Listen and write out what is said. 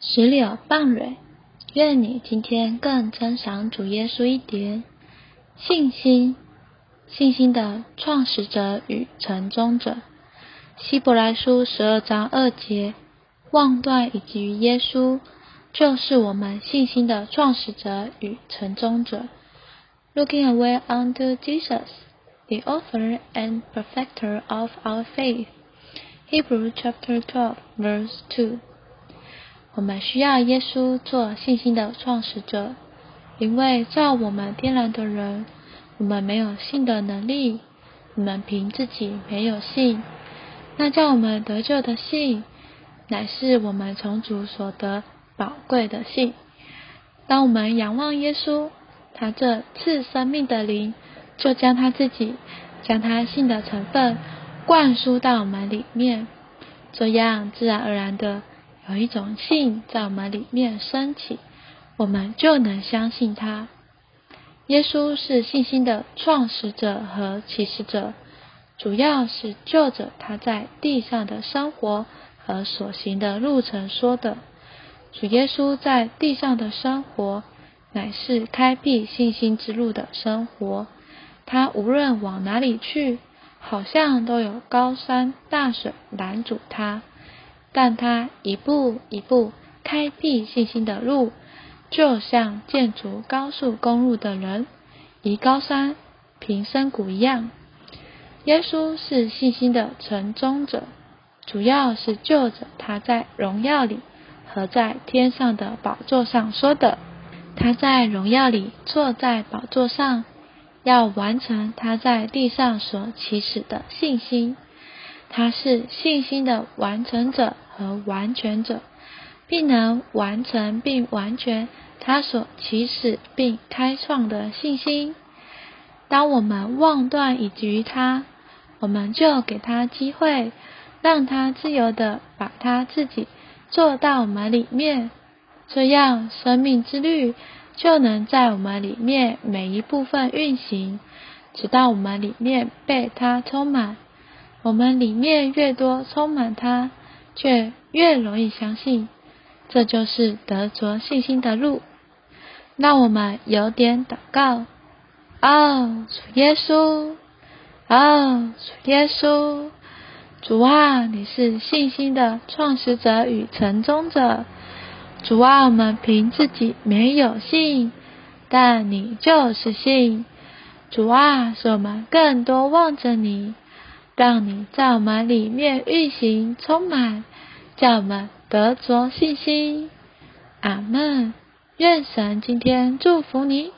石榴棒蕊，愿你今天更珍赏主耶稣一点。信心，信心的创始者与成终者。希伯来书十二章二节，望断以及于耶稣，就是我们信心的创始者与成终者。Looking away unto Jesus, the author and perfecter of our faith. Hebrew chapter twelve, verse two. 我们需要耶稣做信心的创始者，因为照我们天然的人，我们没有信的能力，我们凭自己没有信。那叫我们得救的信，乃是我们从主所得宝贵的信。当我们仰望耶稣，他这赐生命的灵，就将他自己，将他信的成分灌输到我们里面，这样自然而然的。有一种信在我们里面升起，我们就能相信他。耶稣是信心的创始者和启示者，主要是就着他在地上的生活和所行的路程说的。主耶稣在地上的生活，乃是开辟信心之路的生活。他无论往哪里去，好像都有高山大水拦阻他。但他一步一步开辟信心的路，就像建筑高速公路的人移高山平深谷一样。耶稣是信心的成终者，主要是就着他在荣耀里和在天上的宝座上说的。他在荣耀里坐在宝座上，要完成他在地上所起始的信心。他是信心的完成者和完全者，并能完成并完全他所起始并开创的信心。当我们妄断以及于他，我们就给他机会，让他自由的把他自己做到我们里面，这样生命之律就能在我们里面每一部分运行，直到我们里面被他充满。我们里面越多充满它，却越容易相信，这就是得着信心的路。让我们有点祷告。哦，主耶稣，哦，主耶稣，主啊，你是信心的创始者与成终者。主啊，我们凭自己没有信，但你就是信。主啊，使我们更多望着你。让你在我们里面运行充满，叫我们得着信心。阿门。愿神今天祝福你。